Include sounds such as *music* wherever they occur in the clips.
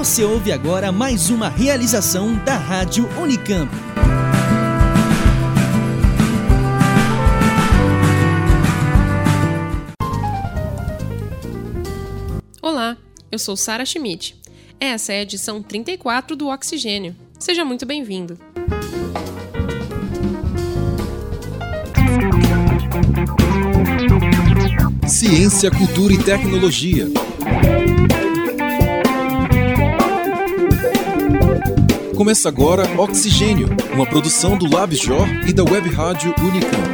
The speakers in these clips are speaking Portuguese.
Você ouve agora mais uma realização da Rádio Unicamp. Olá, eu sou Sara Schmidt. Essa é a edição 34 do Oxigênio. Seja muito bem-vindo. Ciência, cultura e tecnologia. Começa agora Oxigênio, uma produção do LabJOR e da Web Rádio Unicamp.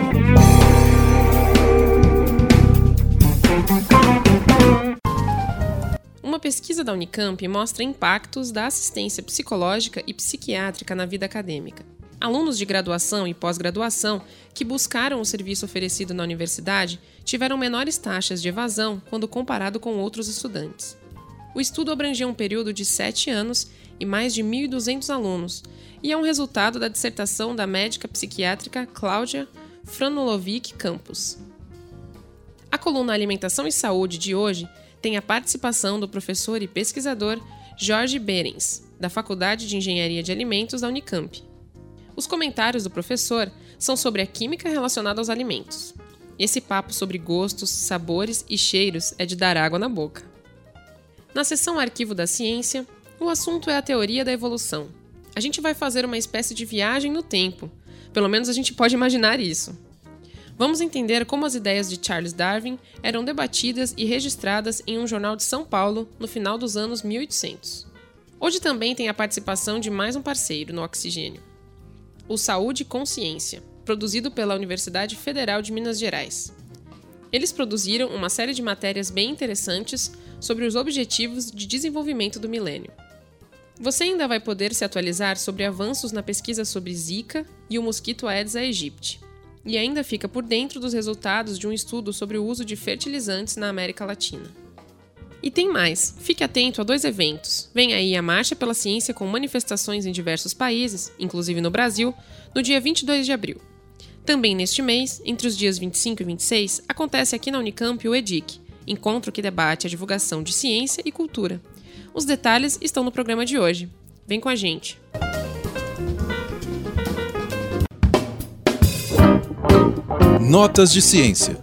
Uma pesquisa da Unicamp mostra impactos da assistência psicológica e psiquiátrica na vida acadêmica. Alunos de graduação e pós-graduação que buscaram o serviço oferecido na universidade tiveram menores taxas de evasão quando comparado com outros estudantes. O estudo abrangeu um período de sete anos e mais de 1.200 alunos, e é um resultado da dissertação da médica psiquiátrica Cláudia Franulovic Campos. A coluna Alimentação e Saúde de hoje tem a participação do professor e pesquisador Jorge Berens, da Faculdade de Engenharia de Alimentos da Unicamp. Os comentários do professor são sobre a química relacionada aos alimentos. Esse papo sobre gostos, sabores e cheiros é de dar água na boca. Na seção Arquivo da Ciência, o assunto é a teoria da evolução. A gente vai fazer uma espécie de viagem no tempo. Pelo menos a gente pode imaginar isso. Vamos entender como as ideias de Charles Darwin eram debatidas e registradas em um jornal de São Paulo no final dos anos 1800. Hoje também tem a participação de mais um parceiro no Oxigênio, o Saúde Consciência, produzido pela Universidade Federal de Minas Gerais. Eles produziram uma série de matérias bem interessantes sobre os Objetivos de Desenvolvimento do Milênio. Você ainda vai poder se atualizar sobre avanços na pesquisa sobre Zika e o mosquito Aedes aegypti, e ainda fica por dentro dos resultados de um estudo sobre o uso de fertilizantes na América Latina. E tem mais, fique atento a dois eventos. Vem aí a Marcha pela Ciência com manifestações em diversos países, inclusive no Brasil, no dia 22 de abril. Também neste mês, entre os dias 25 e 26, acontece aqui na Unicamp o EDIC, encontro que debate a divulgação de ciência e cultura. Os detalhes estão no programa de hoje. Vem com a gente! Notas de ciência.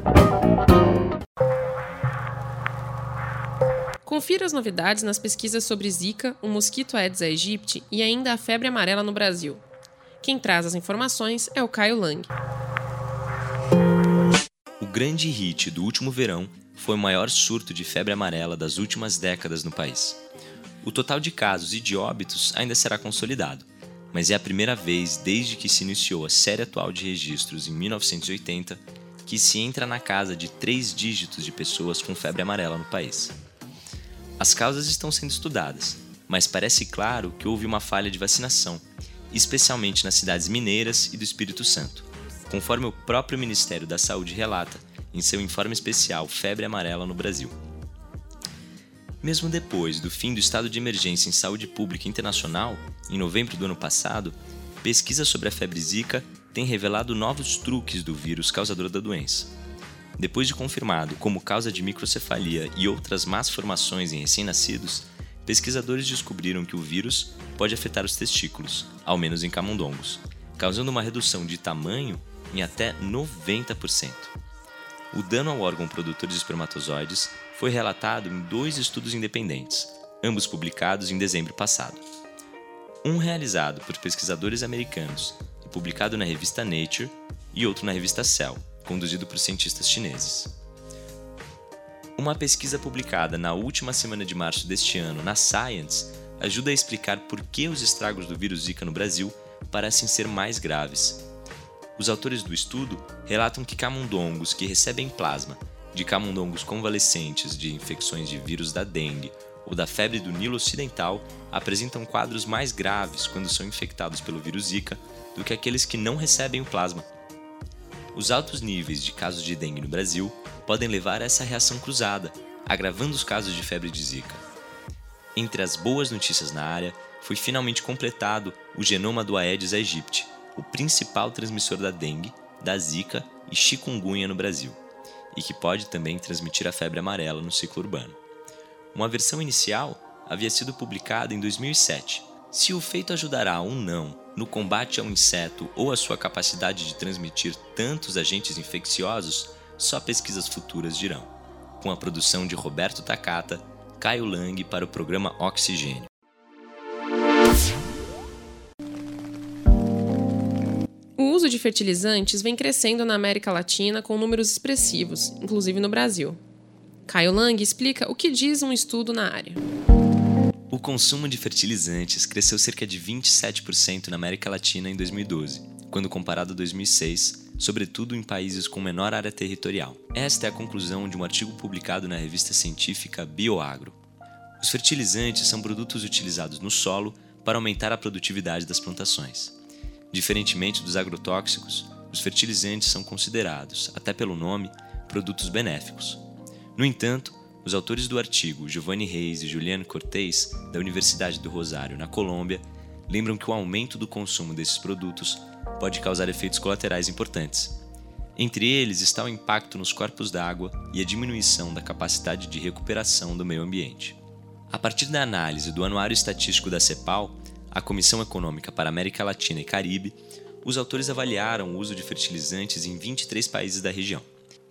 Confira as novidades nas pesquisas sobre Zika, o mosquito Aedes aegypti e ainda a febre amarela no Brasil. Quem traz as informações é o Caio Lang. O grande hit do último verão foi o maior surto de febre amarela das últimas décadas no país. O total de casos e de óbitos ainda será consolidado, mas é a primeira vez desde que se iniciou a série atual de registros em 1980 que se entra na casa de três dígitos de pessoas com febre amarela no país. As causas estão sendo estudadas, mas parece claro que houve uma falha de vacinação, especialmente nas cidades mineiras e do Espírito Santo, conforme o próprio Ministério da Saúde relata em seu informe especial Febre Amarela no Brasil. Mesmo depois do fim do estado de emergência em saúde pública internacional, em novembro do ano passado, pesquisas sobre a febre Zika têm revelado novos truques do vírus causador da doença. Depois de confirmado como causa de microcefalia e outras más formações em recém-nascidos, pesquisadores descobriram que o vírus pode afetar os testículos, ao menos em camundongos, causando uma redução de tamanho em até 90%. O dano ao órgão produtor de espermatozoides foi relatado em dois estudos independentes, ambos publicados em dezembro passado. Um realizado por pesquisadores americanos e publicado na revista Nature, e outro na revista Cell, conduzido por cientistas chineses. Uma pesquisa publicada na última semana de março deste ano na Science ajuda a explicar por que os estragos do vírus Zika no Brasil parecem ser mais graves. Os autores do estudo relatam que camundongos que recebem plasma de camundongos convalescentes de infecções de vírus da dengue ou da febre do Nilo Ocidental apresentam quadros mais graves quando são infectados pelo vírus Zika do que aqueles que não recebem o plasma. Os altos níveis de casos de dengue no Brasil podem levar a essa reação cruzada, agravando os casos de febre de Zika. Entre as boas notícias na área, foi finalmente completado o genoma do Aedes aegypti, o principal transmissor da dengue, da Zika e chikungunya no Brasil e que pode também transmitir a febre amarela no ciclo urbano. Uma versão inicial havia sido publicada em 2007. Se o feito ajudará ou não no combate ao inseto ou a sua capacidade de transmitir tantos agentes infecciosos, só pesquisas futuras dirão. Com a produção de Roberto Takata, Caio Lang para o programa Oxigênio. O uso de fertilizantes vem crescendo na América Latina com números expressivos, inclusive no Brasil. Caio Lang explica o que diz um estudo na área. O consumo de fertilizantes cresceu cerca de 27% na América Latina em 2012, quando comparado a 2006, sobretudo em países com menor área territorial. Esta é a conclusão de um artigo publicado na revista científica Bioagro. Os fertilizantes são produtos utilizados no solo para aumentar a produtividade das plantações. Diferentemente dos agrotóxicos, os fertilizantes são considerados, até pelo nome, produtos benéficos. No entanto, os autores do artigo, Giovanni Reis e Juliano Cortez, da Universidade do Rosário, na Colômbia, lembram que o aumento do consumo desses produtos pode causar efeitos colaterais importantes. Entre eles está o impacto nos corpos d'água e a diminuição da capacidade de recuperação do meio ambiente. A partir da análise do Anuário Estatístico da CEPAL, a Comissão Econômica para América Latina e Caribe, os autores avaliaram o uso de fertilizantes em 23 países da região.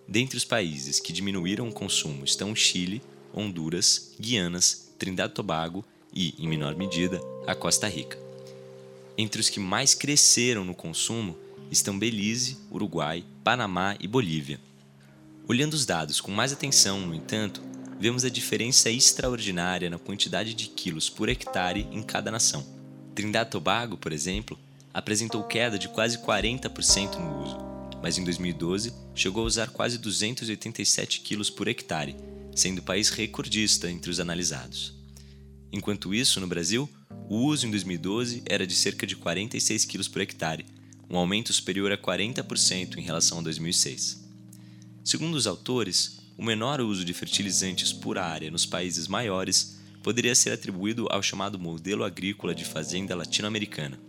Dentre os países que diminuíram o consumo estão Chile, Honduras, Guianas, Trindade e Tobago e, em menor medida, a Costa Rica. Entre os que mais cresceram no consumo estão Belize, Uruguai, Panamá e Bolívia. Olhando os dados com mais atenção, no entanto, vemos a diferença extraordinária na quantidade de quilos por hectare em cada nação. Trindade e Tobago, por exemplo, apresentou queda de quase 40% no uso, mas em 2012 chegou a usar quase 287 quilos por hectare, sendo o país recordista entre os analisados. Enquanto isso, no Brasil, o uso em 2012 era de cerca de 46 quilos por hectare, um aumento superior a 40% em relação a 2006. Segundo os autores, o menor uso de fertilizantes por área nos países maiores poderia ser atribuído ao chamado modelo agrícola de fazenda latino-americana.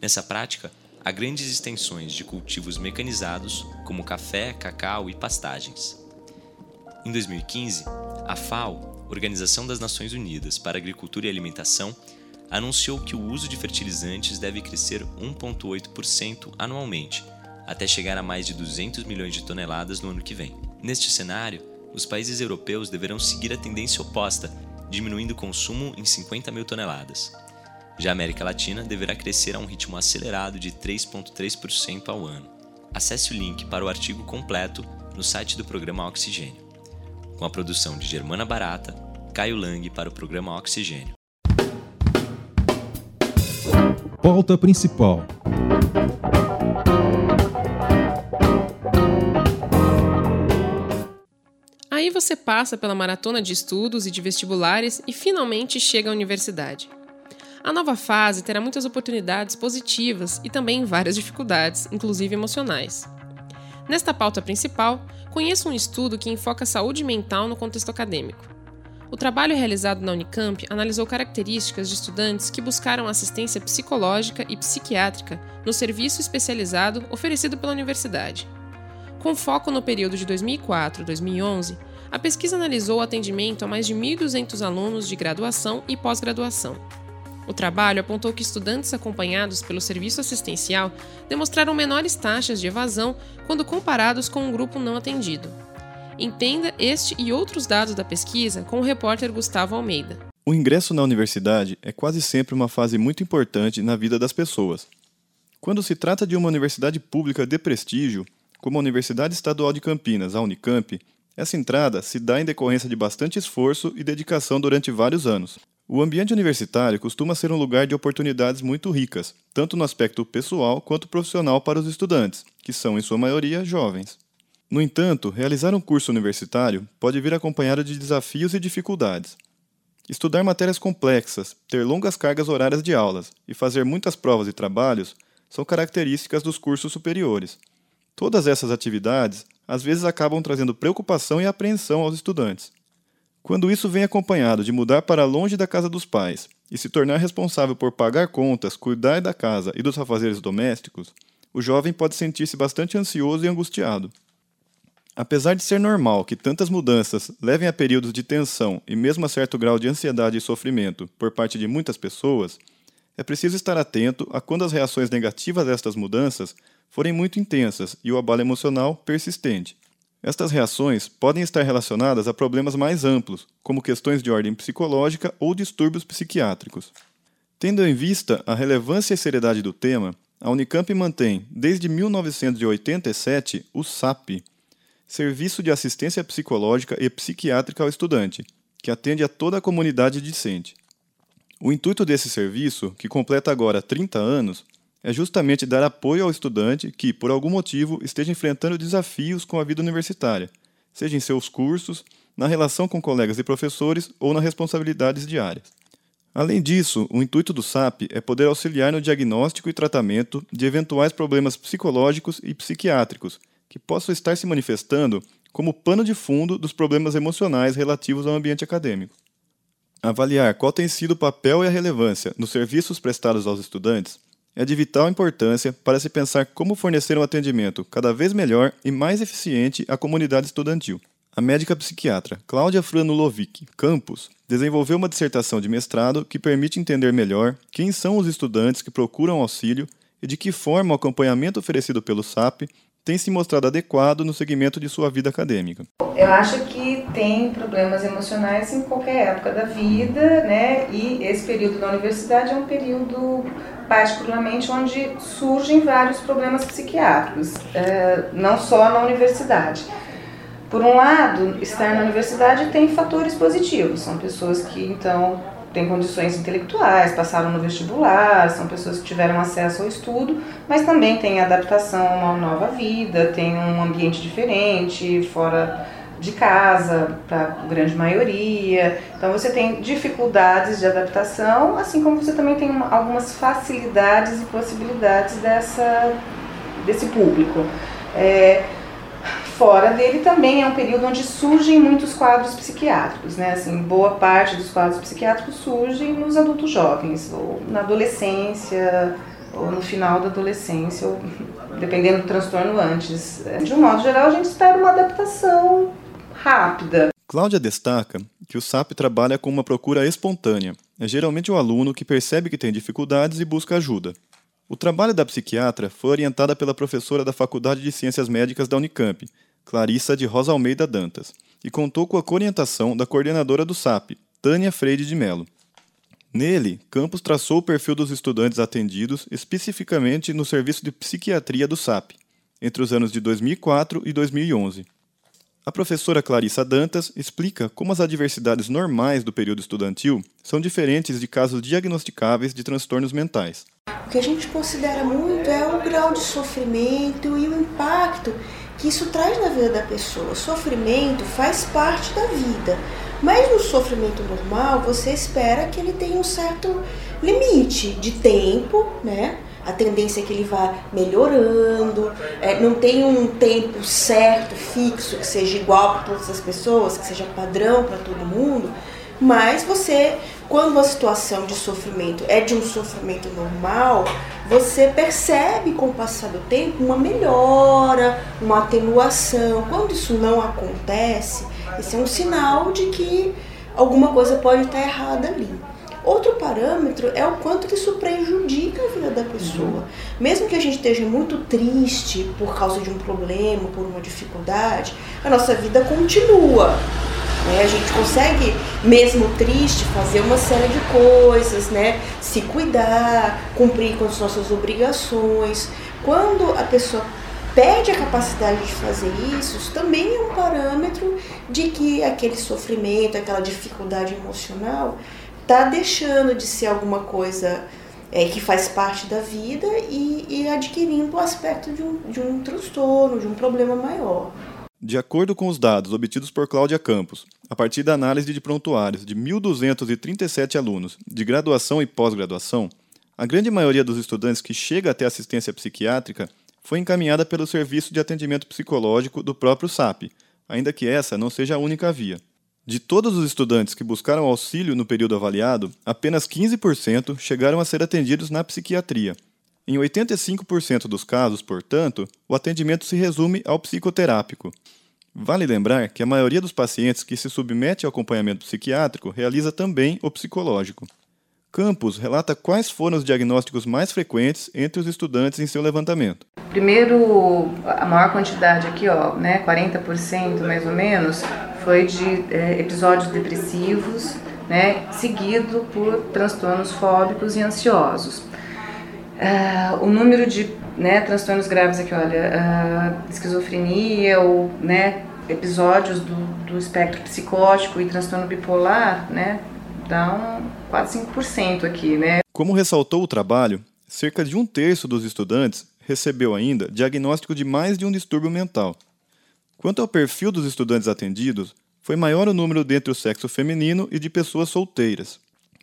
Nessa prática, há grandes extensões de cultivos mecanizados, como café, cacau e pastagens. Em 2015, a FAO, Organização das Nações Unidas para Agricultura e Alimentação, anunciou que o uso de fertilizantes deve crescer 1,8% anualmente, até chegar a mais de 200 milhões de toneladas no ano que vem. Neste cenário, os países europeus deverão seguir a tendência oposta diminuindo o consumo em 50 mil toneladas. Já a América Latina deverá crescer a um ritmo acelerado de 3,3% ao ano. Acesse o link para o artigo completo no site do programa Oxigênio. Com a produção de Germana Barata, Caio Lang para o programa Oxigênio. Pauta principal. Aí você passa pela maratona de estudos e de vestibulares e finalmente chega à universidade. A nova fase terá muitas oportunidades positivas e também várias dificuldades, inclusive emocionais. Nesta pauta principal, conheço um estudo que enfoca a saúde mental no contexto acadêmico. O trabalho realizado na Unicamp analisou características de estudantes que buscaram assistência psicológica e psiquiátrica no serviço especializado oferecido pela universidade. Com foco no período de 2004 2011, a pesquisa analisou o atendimento a mais de 1.200 alunos de graduação e pós-graduação. O trabalho apontou que estudantes acompanhados pelo serviço assistencial demonstraram menores taxas de evasão quando comparados com um grupo não atendido. Entenda este e outros dados da pesquisa com o repórter Gustavo Almeida. O ingresso na universidade é quase sempre uma fase muito importante na vida das pessoas. Quando se trata de uma universidade pública de prestígio, como a Universidade Estadual de Campinas, a Unicamp, essa entrada se dá em decorrência de bastante esforço e dedicação durante vários anos. O ambiente universitário costuma ser um lugar de oportunidades muito ricas, tanto no aspecto pessoal quanto profissional para os estudantes, que são, em sua maioria, jovens. No entanto, realizar um curso universitário pode vir acompanhado de desafios e dificuldades. Estudar matérias complexas, ter longas cargas horárias de aulas e fazer muitas provas e trabalhos são características dos cursos superiores. Todas essas atividades às vezes acabam trazendo preocupação e apreensão aos estudantes. Quando isso vem acompanhado de mudar para longe da casa dos pais e se tornar responsável por pagar contas, cuidar da casa e dos afazeres domésticos, o jovem pode sentir-se bastante ansioso e angustiado. Apesar de ser normal que tantas mudanças levem a períodos de tensão e mesmo a certo grau de ansiedade e sofrimento por parte de muitas pessoas, é preciso estar atento a quando as reações negativas a estas mudanças forem muito intensas e o abalo emocional persistente. Estas reações podem estar relacionadas a problemas mais amplos, como questões de ordem psicológica ou distúrbios psiquiátricos. Tendo em vista a relevância e seriedade do tema, a Unicamp mantém, desde 1987, o SAP, Serviço de Assistência Psicológica e Psiquiátrica ao Estudante, que atende a toda a comunidade discente. O intuito desse serviço, que completa agora 30 anos, é justamente dar apoio ao estudante que, por algum motivo, esteja enfrentando desafios com a vida universitária, seja em seus cursos, na relação com colegas e professores ou nas responsabilidades diárias. Além disso, o intuito do SAP é poder auxiliar no diagnóstico e tratamento de eventuais problemas psicológicos e psiquiátricos que possam estar se manifestando como pano de fundo dos problemas emocionais relativos ao ambiente acadêmico. Avaliar qual tem sido o papel e a relevância nos serviços prestados aos estudantes é de vital importância para se pensar como fornecer um atendimento cada vez melhor e mais eficiente à comunidade estudantil. A médica psiquiatra Cláudia Franulovic Campos desenvolveu uma dissertação de mestrado que permite entender melhor quem são os estudantes que procuram auxílio e de que forma o acompanhamento oferecido pelo SAP tem se mostrado adequado no segmento de sua vida acadêmica. Eu acho que tem problemas emocionais em qualquer época da vida, né? E esse período da universidade é um período particularmente onde surgem vários problemas psiquiátricos, é, não só na universidade. Por um lado, estar na universidade tem fatores positivos, são pessoas que então têm condições intelectuais, passaram no vestibular, são pessoas que tiveram acesso ao estudo, mas também tem adaptação a uma nova vida, tem um ambiente diferente, fora de casa, para a grande maioria. Então você tem dificuldades de adaptação, assim como você também tem uma, algumas facilidades e possibilidades dessa, desse público. É, fora dele também é um período onde surgem muitos quadros psiquiátricos, né? Assim, boa parte dos quadros psiquiátricos surgem nos adultos jovens, ou na adolescência, ou no final da adolescência, ou *laughs* dependendo do transtorno antes. De um modo geral, a gente espera uma adaptação rápida. Cláudia destaca que o SAP trabalha com uma procura espontânea. É geralmente o aluno que percebe que tem dificuldades e busca ajuda. O trabalho da psiquiatra foi orientada pela professora da Faculdade de Ciências Médicas da Unicamp, Clarissa de Rosa Almeida Dantas, e contou com a orientação da coordenadora do SAP, Tânia Freire de Mello. Nele, Campos traçou o perfil dos estudantes atendidos especificamente no serviço de psiquiatria do SAP, entre os anos de 2004 e 2011. A professora Clarissa Dantas explica como as adversidades normais do período estudantil são diferentes de casos diagnosticáveis de transtornos mentais. O que a gente considera muito é o grau de sofrimento e o impacto que isso traz na vida da pessoa. Sofrimento faz parte da vida, mas no sofrimento normal você espera que ele tenha um certo limite de tempo, né? a tendência é que ele vá melhorando, é, não tem um tempo certo, fixo, que seja igual para todas as pessoas, que seja padrão para todo mundo, mas você, quando a situação de sofrimento é de um sofrimento normal, você percebe com o passar do tempo uma melhora, uma atenuação. Quando isso não acontece, esse é um sinal de que alguma coisa pode estar errada ali. Outro parâmetro é o quanto que isso prejudica a vida da pessoa. Mesmo que a gente esteja muito triste por causa de um problema, por uma dificuldade, a nossa vida continua. Né? A gente consegue, mesmo triste, fazer uma série de coisas, né? se cuidar, cumprir com as nossas obrigações. Quando a pessoa perde a capacidade de fazer isso, isso também é um parâmetro de que aquele sofrimento, aquela dificuldade emocional está deixando de ser alguma coisa é, que faz parte da vida e, e adquirindo o aspecto de um, de um transtorno, de um problema maior. De acordo com os dados obtidos por Cláudia Campos, a partir da análise de prontuários de 1.237 alunos de graduação e pós-graduação, a grande maioria dos estudantes que chega até assistência psiquiátrica foi encaminhada pelo Serviço de Atendimento Psicológico do próprio SAP, ainda que essa não seja a única via. De todos os estudantes que buscaram auxílio no período avaliado, apenas 15% chegaram a ser atendidos na psiquiatria. Em 85% dos casos, portanto, o atendimento se resume ao psicoterápico. Vale lembrar que a maioria dos pacientes que se submete ao acompanhamento psiquiátrico realiza também o psicológico. Campos relata quais foram os diagnósticos mais frequentes entre os estudantes em seu levantamento. Primeiro, a maior quantidade aqui, ó, né, 40% mais ou menos, foi de é, episódios depressivos, né, seguido por transtornos fóbicos e ansiosos. Uh, o número de né, transtornos graves aqui, olha, uh, esquizofrenia ou né, episódios do, do espectro psicótico e transtorno bipolar, né, dá um, quase 5% aqui, né. Como ressaltou o trabalho, cerca de um terço dos estudantes recebeu ainda diagnóstico de mais de um distúrbio mental. Quanto ao perfil dos estudantes atendidos, foi maior o número dentre o sexo feminino e de pessoas solteiras.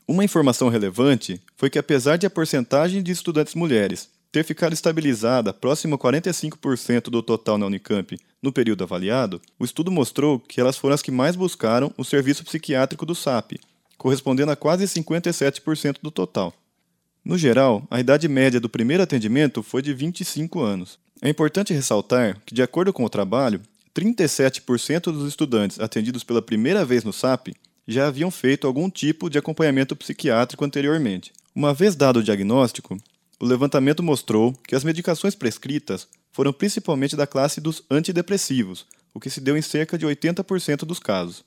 Uma informação relevante foi que, apesar de a porcentagem de estudantes mulheres ter ficado estabilizada próxima a 45% do total na Unicamp no período avaliado, o estudo mostrou que elas foram as que mais buscaram o serviço psiquiátrico do SAP, correspondendo a quase 57% do total. No geral, a idade média do primeiro atendimento foi de 25 anos. É importante ressaltar que, de acordo com o trabalho, 37% dos estudantes atendidos pela primeira vez no SAP já haviam feito algum tipo de acompanhamento psiquiátrico anteriormente. Uma vez dado o diagnóstico, o levantamento mostrou que as medicações prescritas foram principalmente da classe dos antidepressivos, o que se deu em cerca de 80% dos casos.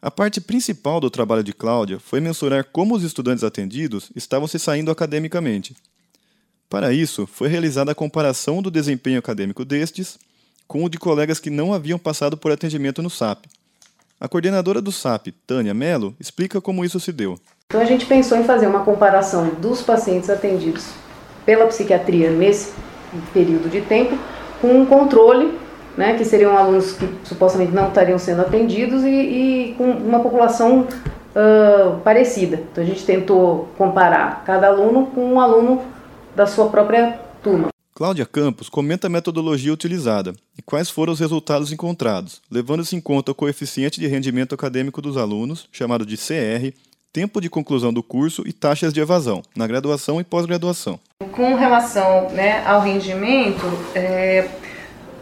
A parte principal do trabalho de Cláudia foi mensurar como os estudantes atendidos estavam se saindo academicamente. Para isso, foi realizada a comparação do desempenho acadêmico destes com o de colegas que não haviam passado por atendimento no SAP. A coordenadora do SAP, Tânia Mello, explica como isso se deu. Então a gente pensou em fazer uma comparação dos pacientes atendidos pela psiquiatria nesse período de tempo com um controle, né, que seriam alunos que supostamente não estariam sendo atendidos e, e com uma população uh, parecida. Então a gente tentou comparar cada aluno com um aluno da sua própria turma. Cláudia Campos comenta a metodologia utilizada e quais foram os resultados encontrados, levando-se em conta o coeficiente de rendimento acadêmico dos alunos, chamado de CR, tempo de conclusão do curso e taxas de evasão, na graduação e pós-graduação. Com relação né, ao rendimento, é,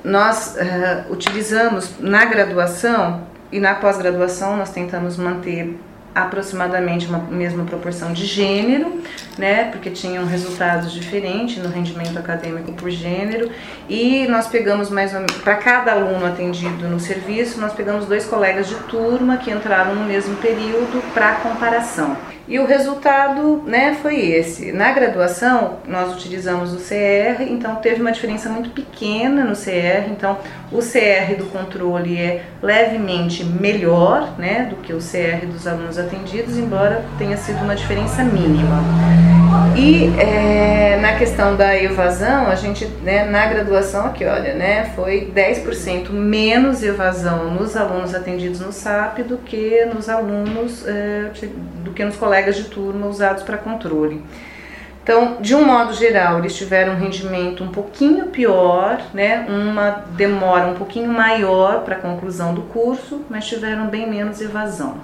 nós é, utilizamos na graduação e na pós-graduação, nós tentamos manter aproximadamente uma mesma proporção de gênero, né, porque tinham resultados diferentes no rendimento acadêmico por gênero, e nós pegamos mais ou menos, para cada aluno atendido no serviço, nós pegamos dois colegas de turma que entraram no mesmo período para comparação. E o resultado né, foi esse. Na graduação, nós utilizamos o CR, então teve uma diferença muito pequena no CR. Então, o CR do controle é levemente melhor né, do que o CR dos alunos atendidos, embora tenha sido uma diferença mínima. E é, na questão da evasão, a gente, né, na graduação aqui, olha, né, foi 10% menos evasão nos alunos atendidos no SAP do que nos alunos, é, do que nos colegas de turma usados para controle. Então, de um modo geral, eles tiveram um rendimento um pouquinho pior, né, uma demora um pouquinho maior para a conclusão do curso, mas tiveram bem menos evasão.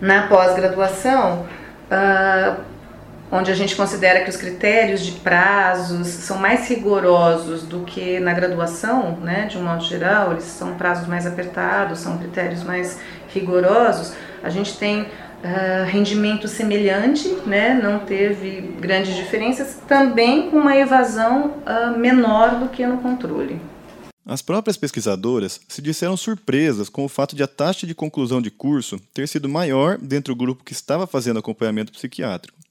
Na pós-graduação, uh, onde a gente considera que os critérios de prazos são mais rigorosos do que na graduação, né, de um modo geral, eles são prazos mais apertados, são critérios mais rigorosos, a gente tem uh, rendimento semelhante, né, não teve grandes diferenças, também com uma evasão uh, menor do que no controle. As próprias pesquisadoras se disseram surpresas com o fato de a taxa de conclusão de curso ter sido maior dentro do grupo que estava fazendo acompanhamento psiquiátrico.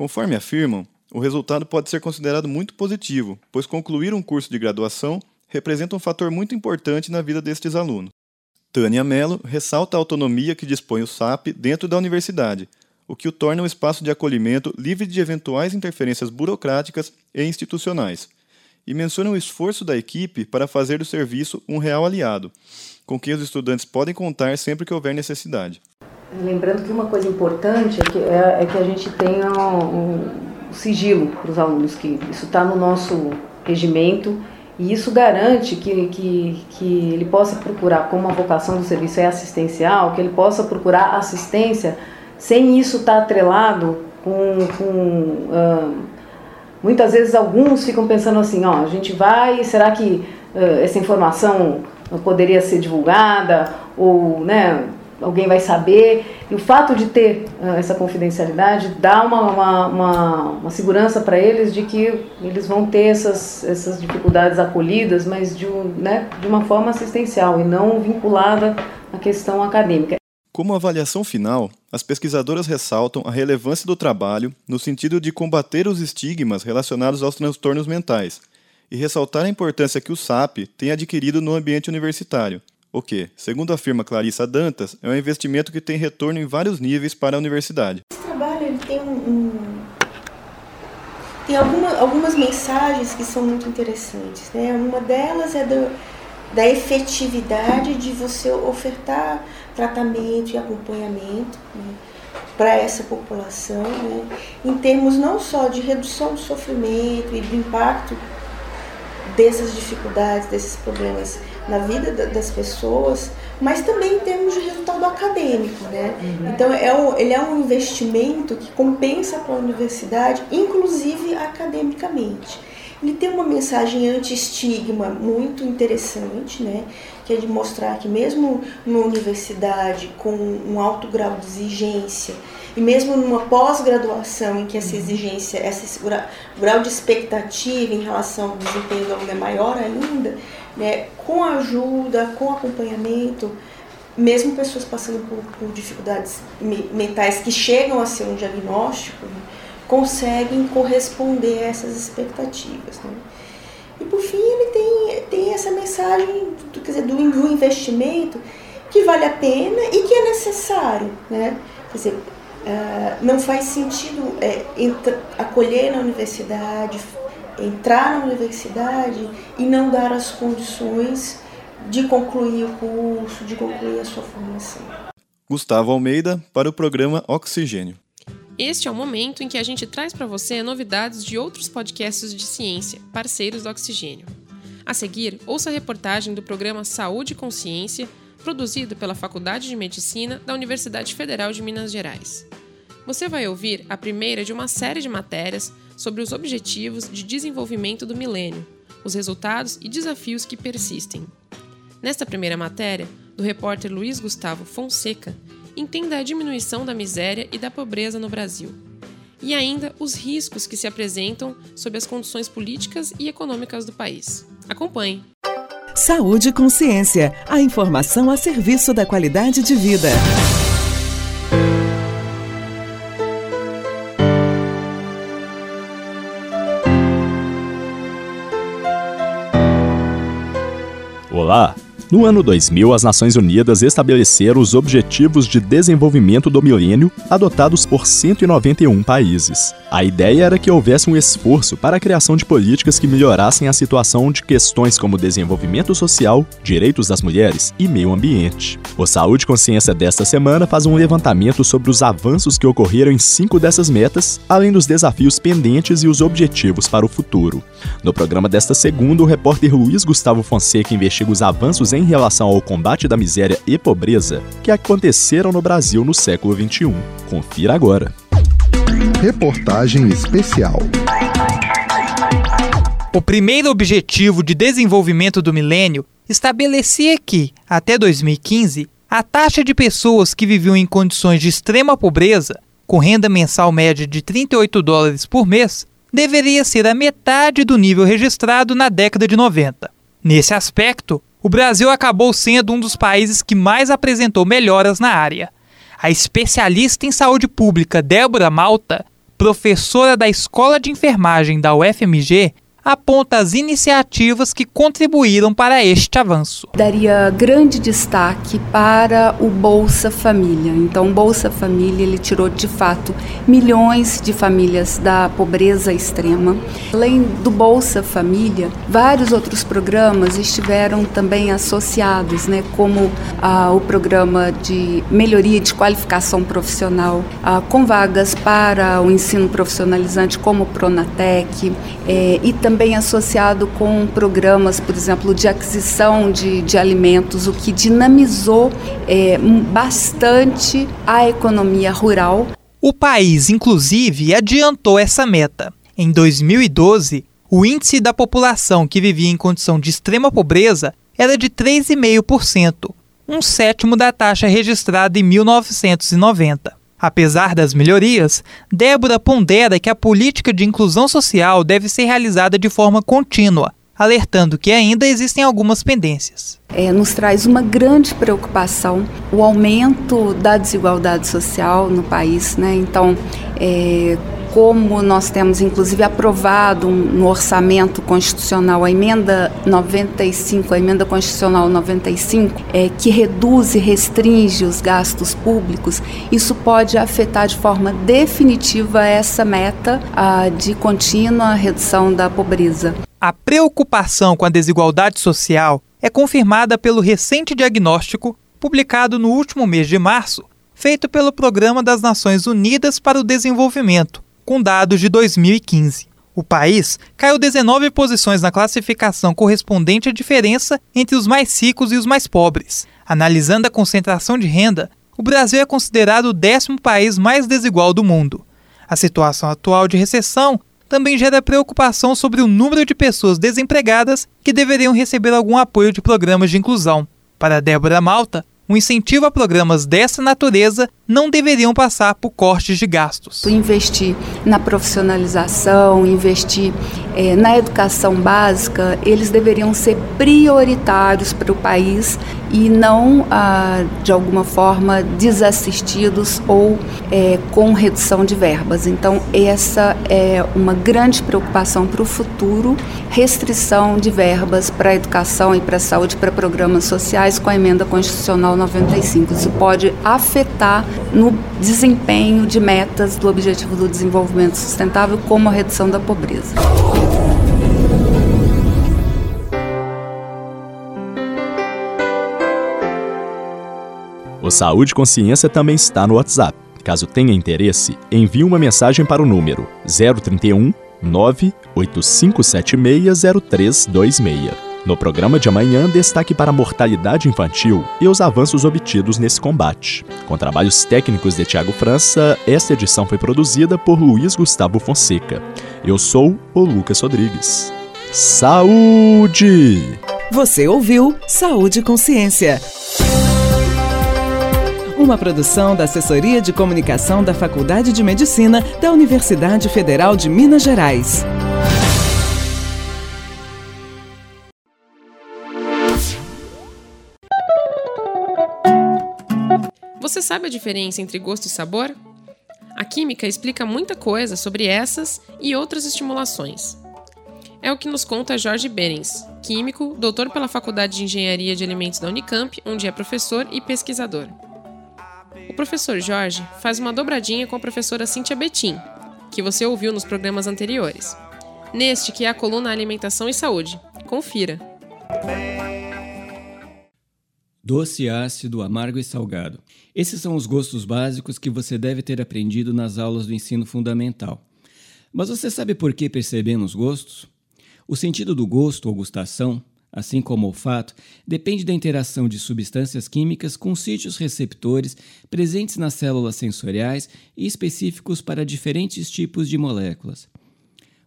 Conforme afirmam, o resultado pode ser considerado muito positivo, pois concluir um curso de graduação representa um fator muito importante na vida destes alunos. Tânia Mello ressalta a autonomia que dispõe o SAP dentro da universidade, o que o torna um espaço de acolhimento livre de eventuais interferências burocráticas e institucionais, e menciona o esforço da equipe para fazer do serviço um real aliado, com quem os estudantes podem contar sempre que houver necessidade. Lembrando que uma coisa importante é que, é, é que a gente tenha um, um sigilo para os alunos, que isso está no nosso regimento e isso garante que, que, que ele possa procurar, como a vocação do serviço é assistencial, que ele possa procurar assistência sem isso estar tá atrelado com. com uh, muitas vezes alguns ficam pensando assim: ó, a gente vai, será que uh, essa informação poderia ser divulgada ou né, alguém vai saber. E o fato de ter uh, essa confidencialidade dá uma, uma, uma, uma segurança para eles de que eles vão ter essas, essas dificuldades acolhidas, mas de, um, né, de uma forma assistencial e não vinculada à questão acadêmica. Como avaliação final, as pesquisadoras ressaltam a relevância do trabalho no sentido de combater os estigmas relacionados aos transtornos mentais e ressaltar a importância que o SAP tem adquirido no ambiente universitário, o que, segundo afirma Clarissa Dantas, é um investimento que tem retorno em vários níveis para a universidade. Esse trabalho ele tem um, um tem alguma, algumas mensagens que são muito interessantes. Né? Uma delas é do, da efetividade de você ofertar tratamento e acompanhamento né, para essa população, né, em termos não só de redução do sofrimento e do impacto dessas dificuldades, desses problemas na vida das pessoas, mas também em termos de resultado acadêmico, né? Uhum. Então é um, ele é um investimento que compensa para a universidade, inclusive academicamente. Ele tem uma mensagem anti-estigma muito interessante, né? que é de mostrar que mesmo numa universidade com um alto grau de exigência e mesmo numa pós-graduação em que essa exigência, esse grau de expectativa em relação ao desempenho do aluno é maior ainda, né, com ajuda, com acompanhamento, mesmo pessoas passando por, por dificuldades mentais que chegam a ser um diagnóstico, né, conseguem corresponder a essas expectativas. Né. E por fim ele tem, tem essa mensagem do, quer dizer, do, do investimento que vale a pena e que é necessário. Né? Quer dizer, uh, não faz sentido é, acolher na universidade, entrar na universidade e não dar as condições de concluir o curso, de concluir a sua formação. Gustavo Almeida para o programa Oxigênio. Este é o momento em que a gente traz para você novidades de outros podcasts de ciência, parceiros do Oxigênio. A seguir, ouça a reportagem do programa Saúde e Consciência, produzido pela Faculdade de Medicina da Universidade Federal de Minas Gerais. Você vai ouvir a primeira de uma série de matérias sobre os Objetivos de Desenvolvimento do Milênio, os resultados e desafios que persistem. Nesta primeira matéria, do repórter Luiz Gustavo Fonseca, entenda a diminuição da miséria e da pobreza no Brasil. E ainda os riscos que se apresentam sob as condições políticas e econômicas do país. Acompanhe! Saúde e Consciência a informação a serviço da qualidade de vida. Olá! No ano 2000, as Nações Unidas estabeleceram os Objetivos de Desenvolvimento do Milênio, adotados por 191 países. A ideia era que houvesse um esforço para a criação de políticas que melhorassem a situação de questões como desenvolvimento social, direitos das mulheres e meio ambiente. O Saúde Consciência desta semana faz um levantamento sobre os avanços que ocorreram em cinco dessas metas, além dos desafios pendentes e os objetivos para o futuro. No programa desta segunda, o repórter Luiz Gustavo Fonseca investiga os avanços em relação ao combate da miséria e pobreza que aconteceram no Brasil no século XXI. Confira agora. Reportagem especial. O primeiro objetivo de desenvolvimento do milênio estabelecia que, até 2015, a taxa de pessoas que viviam em condições de extrema pobreza, com renda mensal média de 38 dólares por mês, deveria ser a metade do nível registrado na década de 90. Nesse aspecto, o Brasil acabou sendo um dos países que mais apresentou melhoras na área. A especialista em saúde pública Débora Malta, professora da Escola de Enfermagem da UFMG, aponta as iniciativas que contribuíram para este avanço. Daria grande destaque para o Bolsa Família. Então, o Bolsa Família ele tirou de fato milhões de famílias da pobreza extrema. Além do Bolsa Família, vários outros programas estiveram também associados, né, como ah, o programa de melhoria de qualificação profissional, ah, com vagas para o ensino profissionalizante, como o Pronatec, eh, e também também associado com programas, por exemplo, de aquisição de, de alimentos, o que dinamizou é, bastante a economia rural. O país, inclusive, adiantou essa meta. Em 2012, o índice da população que vivia em condição de extrema pobreza era de 3,5%, um sétimo da taxa registrada em 1990. Apesar das melhorias, Débora pondera que a política de inclusão social deve ser realizada de forma contínua, alertando que ainda existem algumas pendências. É, nos traz uma grande preocupação o aumento da desigualdade social no país. Né? Então, é, como nós temos inclusive aprovado no orçamento constitucional a emenda 95, a emenda constitucional 95, é, que reduz e restringe os gastos públicos, isso pode afetar de forma definitiva essa meta a, de contínua redução da pobreza. A preocupação com a desigualdade social é confirmada pelo recente diagnóstico publicado no último mês de março, feito pelo Programa das Nações Unidas para o Desenvolvimento, com dados de 2015. O país caiu 19 posições na classificação correspondente à diferença entre os mais ricos e os mais pobres. Analisando a concentração de renda, o Brasil é considerado o décimo país mais desigual do mundo. A situação atual de recessão também gera preocupação sobre o número de pessoas desempregadas que deveriam receber algum apoio de programas de inclusão. Para Débora Malta, um incentivo a programas dessa natureza não deveriam passar por cortes de gastos. Investir na profissionalização, investir é, na educação básica, eles deveriam ser prioritários para o país e não, ah, de alguma forma, desassistidos ou é, com redução de verbas. Então, essa é uma grande preocupação para o futuro: restrição de verbas para a educação e para a saúde, para programas sociais com a emenda constitucional 95. Isso pode afetar no desempenho de metas do Objetivo do Desenvolvimento Sustentável, como a redução da pobreza. O Saúde Consciência também está no WhatsApp. Caso tenha interesse, envie uma mensagem para o número 031 985760326. No programa de amanhã, destaque para a mortalidade infantil e os avanços obtidos nesse combate. Com trabalhos técnicos de Tiago França, esta edição foi produzida por Luiz Gustavo Fonseca. Eu sou o Lucas Rodrigues. Saúde! Você ouviu Saúde e Consciência. Uma produção da Assessoria de Comunicação da Faculdade de Medicina da Universidade Federal de Minas Gerais. Você sabe a diferença entre gosto e sabor? A química explica muita coisa sobre essas e outras estimulações. É o que nos conta Jorge Berens, químico, doutor pela Faculdade de Engenharia de Alimentos da Unicamp, onde é professor e pesquisador. O professor Jorge faz uma dobradinha com a professora Cíntia Betim, que você ouviu nos programas anteriores. Neste que é a coluna Alimentação e Saúde. Confira. Doce, ácido, amargo e salgado. Esses são os gostos básicos que você deve ter aprendido nas aulas do ensino fundamental. Mas você sabe por que percebemos gostos? O sentido do gosto ou gustação, assim como o olfato, depende da interação de substâncias químicas com sítios receptores presentes nas células sensoriais e específicos para diferentes tipos de moléculas.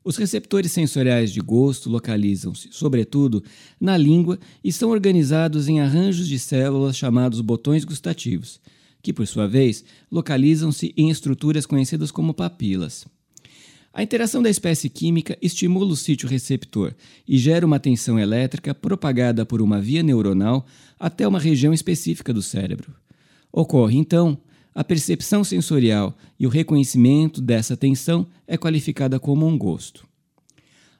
Os receptores sensoriais de gosto localizam-se, sobretudo, na língua e são organizados em arranjos de células chamados botões gustativos, que, por sua vez, localizam-se em estruturas conhecidas como papilas. A interação da espécie química estimula o sítio receptor e gera uma tensão elétrica propagada por uma via neuronal até uma região específica do cérebro. Ocorre, então, a percepção sensorial e o reconhecimento dessa tensão é qualificada como um gosto.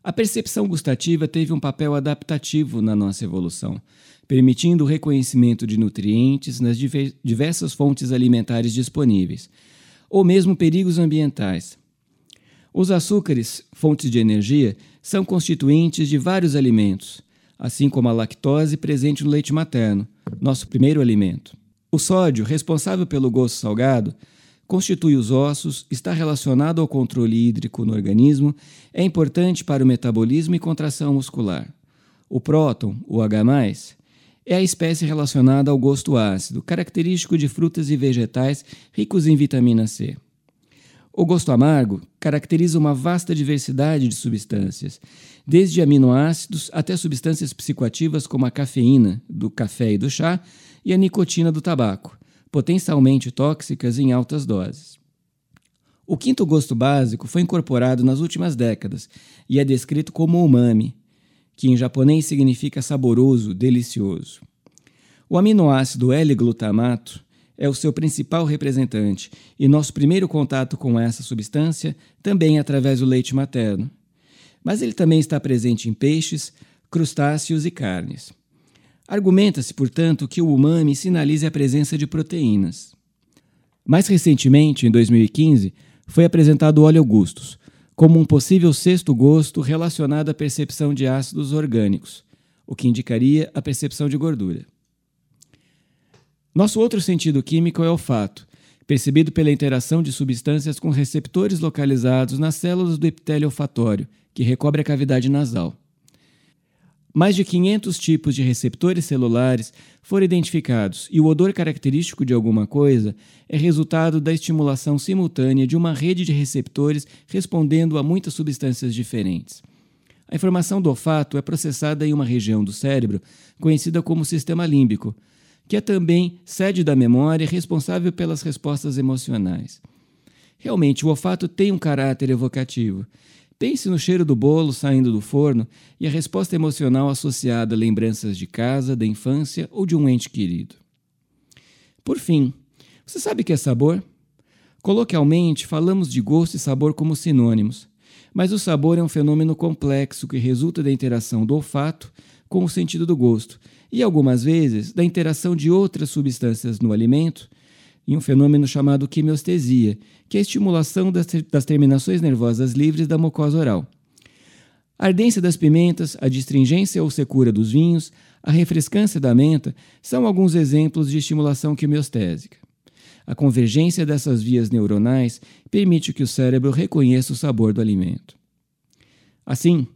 A percepção gustativa teve um papel adaptativo na nossa evolução, permitindo o reconhecimento de nutrientes nas diversas fontes alimentares disponíveis, ou mesmo perigos ambientais. Os açúcares, fontes de energia, são constituintes de vários alimentos, assim como a lactose presente no leite materno, nosso primeiro alimento. O sódio, responsável pelo gosto salgado, constitui os ossos, está relacionado ao controle hídrico no organismo, é importante para o metabolismo e contração muscular. O próton, o H+, é a espécie relacionada ao gosto ácido, característico de frutas e vegetais ricos em vitamina C. O gosto amargo caracteriza uma vasta diversidade de substâncias, desde aminoácidos até substâncias psicoativas como a cafeína do café e do chá e a nicotina do tabaco, potencialmente tóxicas em altas doses. O quinto gosto básico foi incorporado nas últimas décadas e é descrito como umami, que em japonês significa saboroso, delicioso. O aminoácido L-glutamato é o seu principal representante e nosso primeiro contato com essa substância também é através do leite materno. Mas ele também está presente em peixes, crustáceos e carnes. Argumenta-se, portanto, que o umami sinaliza a presença de proteínas. Mais recentemente, em 2015, foi apresentado o óleo augustus como um possível sexto gosto relacionado à percepção de ácidos orgânicos, o que indicaria a percepção de gordura. Nosso outro sentido químico é o olfato, percebido pela interação de substâncias com receptores localizados nas células do epitélio olfatório, que recobre a cavidade nasal. Mais de 500 tipos de receptores celulares foram identificados e o odor característico de alguma coisa é resultado da estimulação simultânea de uma rede de receptores respondendo a muitas substâncias diferentes. A informação do olfato é processada em uma região do cérebro conhecida como sistema límbico, que é também sede da memória responsável pelas respostas emocionais. Realmente, o olfato tem um caráter evocativo. Pense no cheiro do bolo saindo do forno e a resposta emocional associada a lembranças de casa, da infância ou de um ente querido. Por fim, você sabe o que é sabor? Coloquialmente, falamos de gosto e sabor como sinônimos, mas o sabor é um fenômeno complexo que resulta da interação do olfato com o sentido do gosto e algumas vezes da interação de outras substâncias no alimento em um fenômeno chamado quimiostezia, que é a estimulação das, das terminações nervosas livres da mucosa oral. A ardência das pimentas, a distringência ou secura dos vinhos, a refrescância da menta são alguns exemplos de estimulação quimiostésica. A convergência dessas vias neuronais permite que o cérebro reconheça o sabor do alimento. Assim,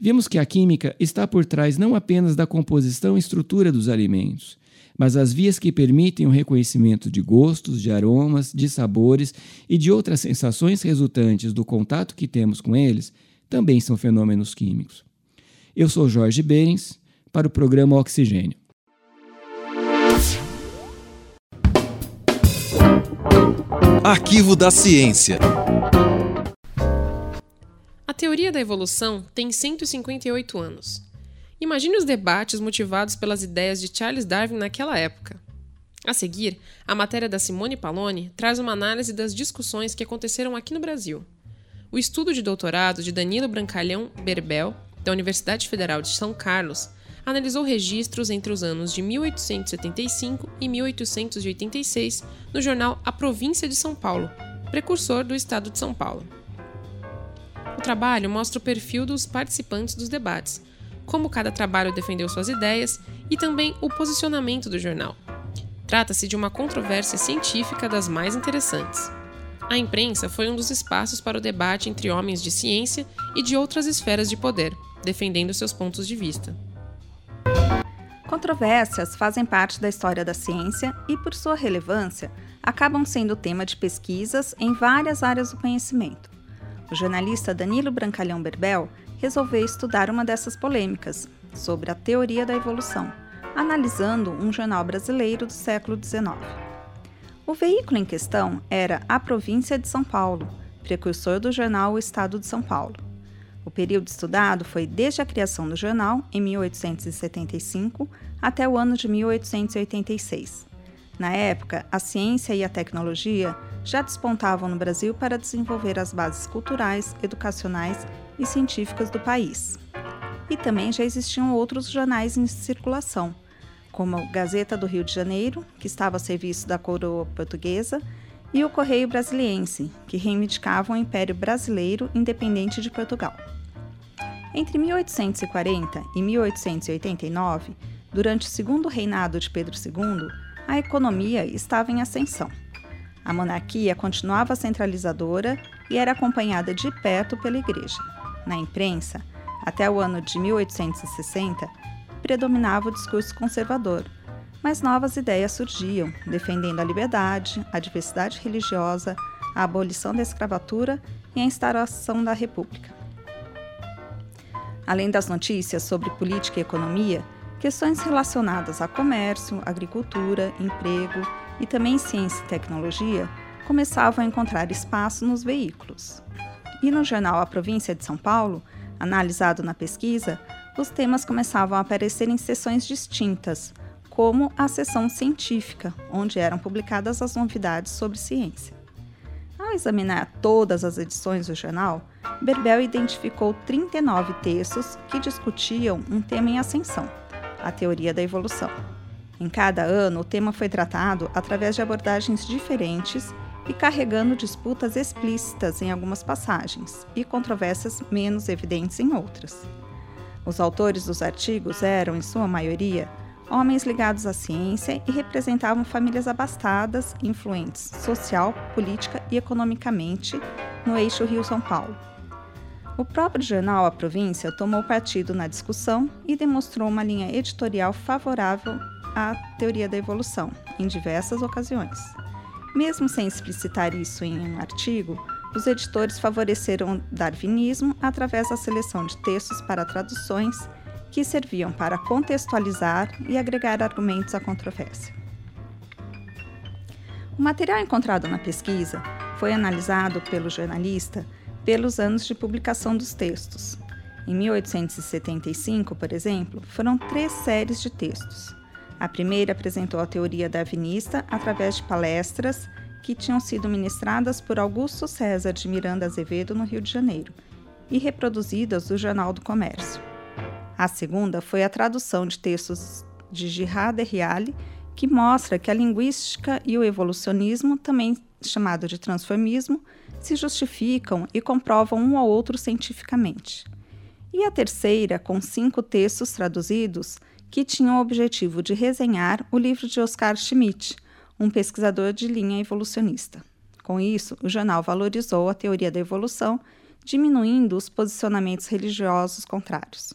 Vimos que a química está por trás não apenas da composição e estrutura dos alimentos, mas as vias que permitem o reconhecimento de gostos, de aromas, de sabores e de outras sensações resultantes do contato que temos com eles também são fenômenos químicos. Eu sou Jorge Berens, para o programa Oxigênio. Arquivo da Ciência teoria da evolução tem 158 anos. Imagine os debates motivados pelas ideias de Charles Darwin naquela época. A seguir, a matéria da Simone Paloni traz uma análise das discussões que aconteceram aqui no Brasil. O estudo de doutorado de Danilo Brancalhão Berbel, da Universidade Federal de São Carlos, analisou registros entre os anos de 1875 e 1886 no jornal A Província de São Paulo, precursor do Estado de São Paulo. O trabalho mostra o perfil dos participantes dos debates, como cada trabalho defendeu suas ideias e também o posicionamento do jornal. Trata-se de uma controvérsia científica das mais interessantes. A imprensa foi um dos espaços para o debate entre homens de ciência e de outras esferas de poder, defendendo seus pontos de vista. Controvérsias fazem parte da história da ciência e, por sua relevância, acabam sendo tema de pesquisas em várias áreas do conhecimento. O jornalista Danilo Brancalhão Berbel resolveu estudar uma dessas polêmicas, sobre a teoria da evolução, analisando um jornal brasileiro do século XIX. O veículo em questão era A Província de São Paulo, precursor do jornal O Estado de São Paulo. O período estudado foi desde a criação do jornal, em 1875, até o ano de 1886. Na época, a ciência e a tecnologia já despontavam no Brasil para desenvolver as bases culturais, educacionais e científicas do país. E também já existiam outros jornais em circulação, como Gazeta do Rio de Janeiro, que estava a serviço da coroa portuguesa, e o Correio Brasiliense, que reivindicavam o Império Brasileiro independente de Portugal. Entre 1840 e 1889, durante o segundo reinado de Pedro II, a economia estava em ascensão. A monarquia continuava centralizadora e era acompanhada de perto pela Igreja. Na imprensa, até o ano de 1860, predominava o discurso conservador, mas novas ideias surgiam, defendendo a liberdade, a diversidade religiosa, a abolição da escravatura e a instauração da República. Além das notícias sobre política e economia, questões relacionadas a comércio, agricultura, emprego e também ciência e tecnologia começavam a encontrar espaço nos veículos. E no jornal A Província de São Paulo, analisado na pesquisa, os temas começavam a aparecer em seções distintas, como a seção científica, onde eram publicadas as novidades sobre ciência. Ao examinar todas as edições do jornal, Berbel identificou 39 textos que discutiam um tema em ascensão, a teoria da evolução. Em cada ano, o tema foi tratado através de abordagens diferentes e carregando disputas explícitas em algumas passagens e controvérsias menos evidentes em outras. Os autores dos artigos eram, em sua maioria, homens ligados à ciência e representavam famílias abastadas, influentes social, política e economicamente no eixo Rio-São Paulo. O próprio jornal A Província tomou partido na discussão e demonstrou uma linha editorial favorável à teoria da evolução, em diversas ocasiões. Mesmo sem explicitar isso em um artigo, os editores favoreceram o darwinismo através da seleção de textos para traduções que serviam para contextualizar e agregar argumentos à controvérsia. O material encontrado na pesquisa foi analisado pelo jornalista pelos anos de publicação dos textos. Em 1875, por exemplo, foram três séries de textos. A primeira apresentou a teoria darwinista através de palestras que tinham sido ministradas por Augusto César de Miranda Azevedo no Rio de Janeiro e reproduzidas do Jornal do Comércio. A segunda foi a tradução de textos de Girard Reale, que mostra que a linguística e o evolucionismo, também chamado de transformismo, se justificam e comprovam um ao outro cientificamente. E a terceira, com cinco textos traduzidos, que tinham o objetivo de resenhar o livro de Oscar Schmidt, um pesquisador de linha evolucionista. Com isso, o jornal valorizou a teoria da evolução, diminuindo os posicionamentos religiosos contrários.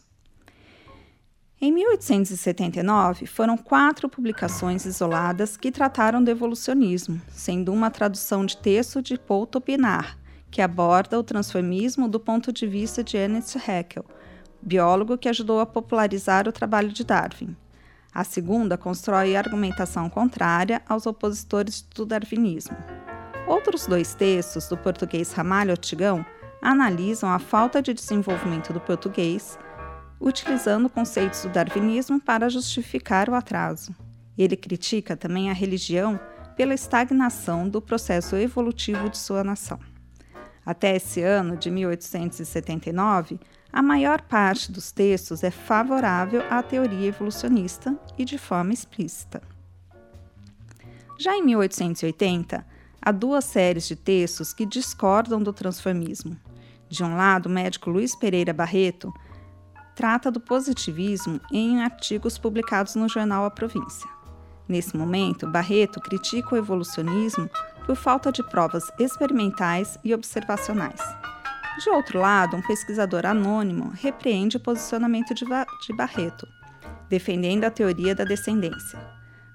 Em 1879, foram quatro publicações isoladas que trataram do evolucionismo, sendo uma tradução de texto de Paul Topinar, que aborda o transformismo do ponto de vista de Ernest Haeckel, biólogo que ajudou a popularizar o trabalho de Darwin. A segunda constrói argumentação contrária aos opositores do darwinismo. Outros dois textos, do português Ramalho Ortigão, analisam a falta de desenvolvimento do português utilizando conceitos do darwinismo para justificar o atraso. Ele critica também a religião pela estagnação do processo evolutivo de sua nação. Até esse ano de 1879, a maior parte dos textos é favorável à teoria evolucionista e de forma explícita. Já em 1880, há duas séries de textos que discordam do transformismo. De um lado, o médico Luiz Pereira Barreto trata do positivismo em artigos publicados no jornal A Província. Nesse momento, Barreto critica o evolucionismo por falta de provas experimentais e observacionais. De outro lado, um pesquisador anônimo repreende o posicionamento de, de Barreto, defendendo a teoria da descendência.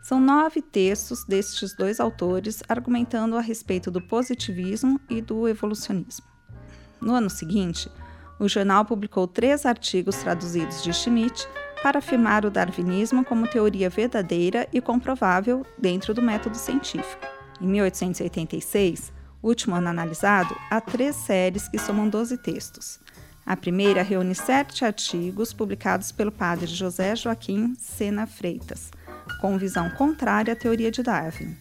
São nove textos destes dois autores argumentando a respeito do positivismo e do evolucionismo. No ano seguinte, o jornal publicou três artigos traduzidos de Schmidt para afirmar o darwinismo como teoria verdadeira e comprovável dentro do método científico. Em 1886, último ano analisado, há três séries que somam 12 textos. A primeira reúne sete artigos publicados pelo padre José Joaquim Sena Freitas, com visão contrária à teoria de Darwin.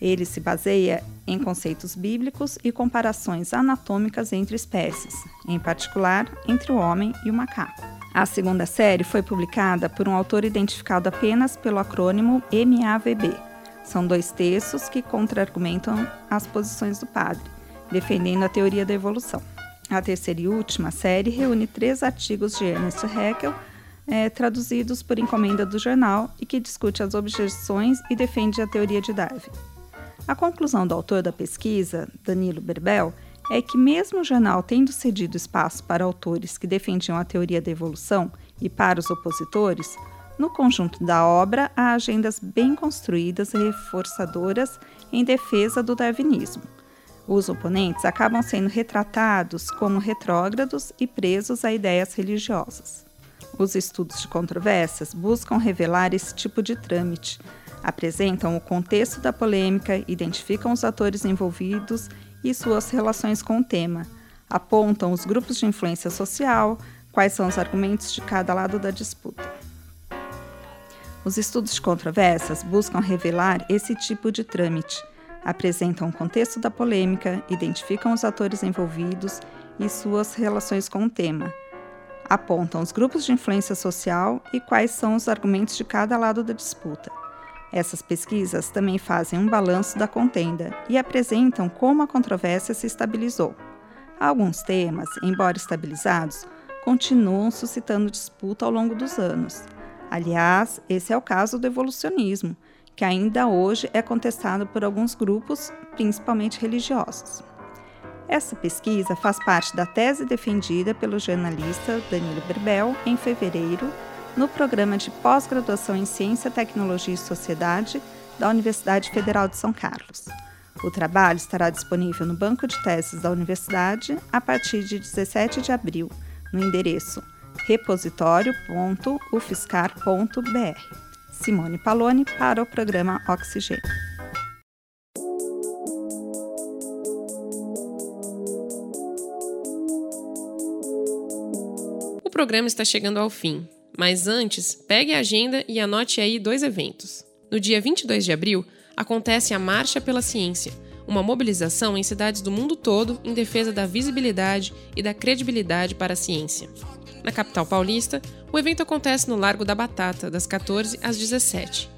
Ele se baseia em conceitos bíblicos e comparações anatômicas entre espécies, em particular entre o homem e o macaco. A segunda série foi publicada por um autor identificado apenas pelo acrônimo MAVB. São dois textos que contra-argumentam as posições do padre, defendendo a teoria da evolução. A terceira e última série reúne três artigos de Ernest Haeckel, é, traduzidos por encomenda do jornal e que discute as objeções e defende a teoria de Darwin. A conclusão do autor da pesquisa, Danilo Berbel, é que, mesmo o jornal tendo cedido espaço para autores que defendiam a teoria da evolução e para os opositores, no conjunto da obra há agendas bem construídas e reforçadoras em defesa do darwinismo. Os oponentes acabam sendo retratados como retrógrados e presos a ideias religiosas. Os estudos de controvérsias buscam revelar esse tipo de trâmite, apresentam o contexto da polêmica, identificam os atores envolvidos e suas relações com o tema, apontam os grupos de influência social, quais são os argumentos de cada lado da disputa. Os estudos de controvérsias buscam revelar esse tipo de trâmite, apresentam o contexto da polêmica, identificam os atores envolvidos e suas relações com o tema, apontam os grupos de influência social e quais são os argumentos de cada lado da disputa. Essas pesquisas também fazem um balanço da contenda e apresentam como a controvérsia se estabilizou. Alguns temas, embora estabilizados, continuam suscitando disputa ao longo dos anos. Aliás, esse é o caso do evolucionismo, que ainda hoje é contestado por alguns grupos, principalmente religiosos. Essa pesquisa faz parte da tese defendida pelo jornalista Danilo Berbel em fevereiro, no programa de pós-graduação em Ciência, Tecnologia e Sociedade da Universidade Federal de São Carlos. O trabalho estará disponível no banco de teses da universidade a partir de 17 de abril, no endereço repositório.ufscar.br. Simone Paloni para o programa Oxigênio. O programa está chegando ao fim, mas antes, pegue a agenda e anote aí dois eventos. No dia 22 de abril, acontece a Marcha pela Ciência, uma mobilização em cidades do mundo todo em defesa da visibilidade e da credibilidade para a ciência. Na capital paulista, o evento acontece no Largo da Batata, das 14 às 17.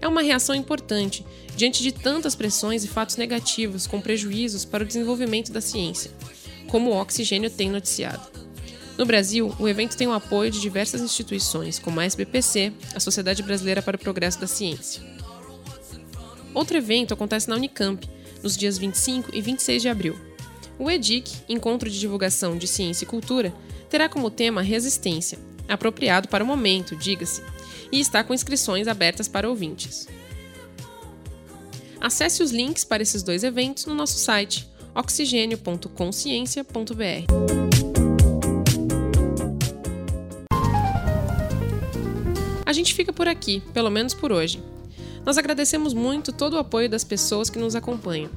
É uma reação importante diante de tantas pressões e fatos negativos com prejuízos para o desenvolvimento da ciência, como o Oxigênio tem noticiado. No Brasil, o evento tem o apoio de diversas instituições, como a SBPC, a Sociedade Brasileira para o Progresso da Ciência. Outro evento acontece na Unicamp, nos dias 25 e 26 de abril. O EDIC, Encontro de Divulgação de Ciência e Cultura, terá como tema resistência, apropriado para o momento, diga-se, e está com inscrições abertas para ouvintes. Acesse os links para esses dois eventos no nosso site oxigênio.consciência.br. A gente fica por aqui, pelo menos por hoje. Nós agradecemos muito todo o apoio das pessoas que nos acompanham.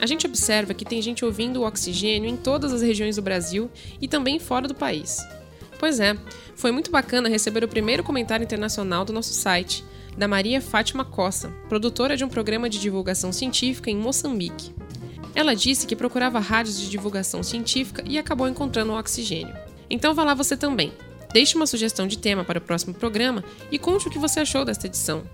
A gente observa que tem gente ouvindo o oxigênio em todas as regiões do Brasil e também fora do país. Pois é, foi muito bacana receber o primeiro comentário internacional do nosso site, da Maria Fátima Costa, produtora de um programa de divulgação científica em Moçambique. Ela disse que procurava rádios de divulgação científica e acabou encontrando o oxigênio. Então vá lá você também. Deixe uma sugestão de tema para o próximo programa e conte o que você achou desta edição.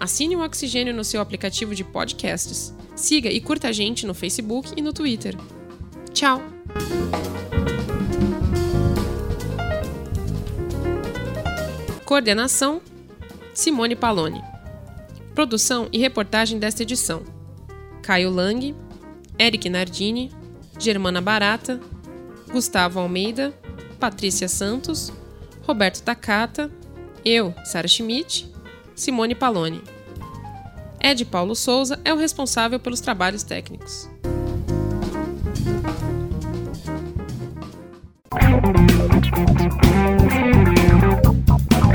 Assine o Oxigênio no seu aplicativo de podcasts. Siga e curta a gente no Facebook e no Twitter. Tchau! Coordenação: Simone Paloni. Produção e reportagem desta edição: Caio Lang, Eric Nardini, Germana Barata, Gustavo Almeida, Patrícia Santos, Roberto Takata, eu, Sara Schmidt Simone Paloni. Ed Paulo Souza é o responsável pelos trabalhos técnicos.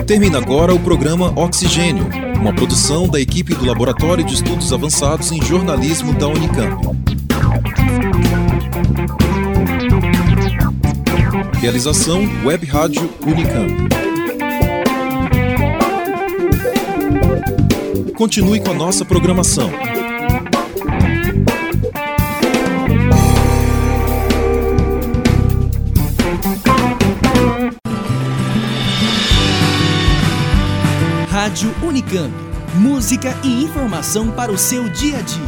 Termina agora o programa Oxigênio, uma produção da equipe do Laboratório de Estudos Avançados em Jornalismo da Unicamp. Realização Web Rádio Unicamp. Continue com a nossa programação. Rádio Unicamp. Música e informação para o seu dia a dia.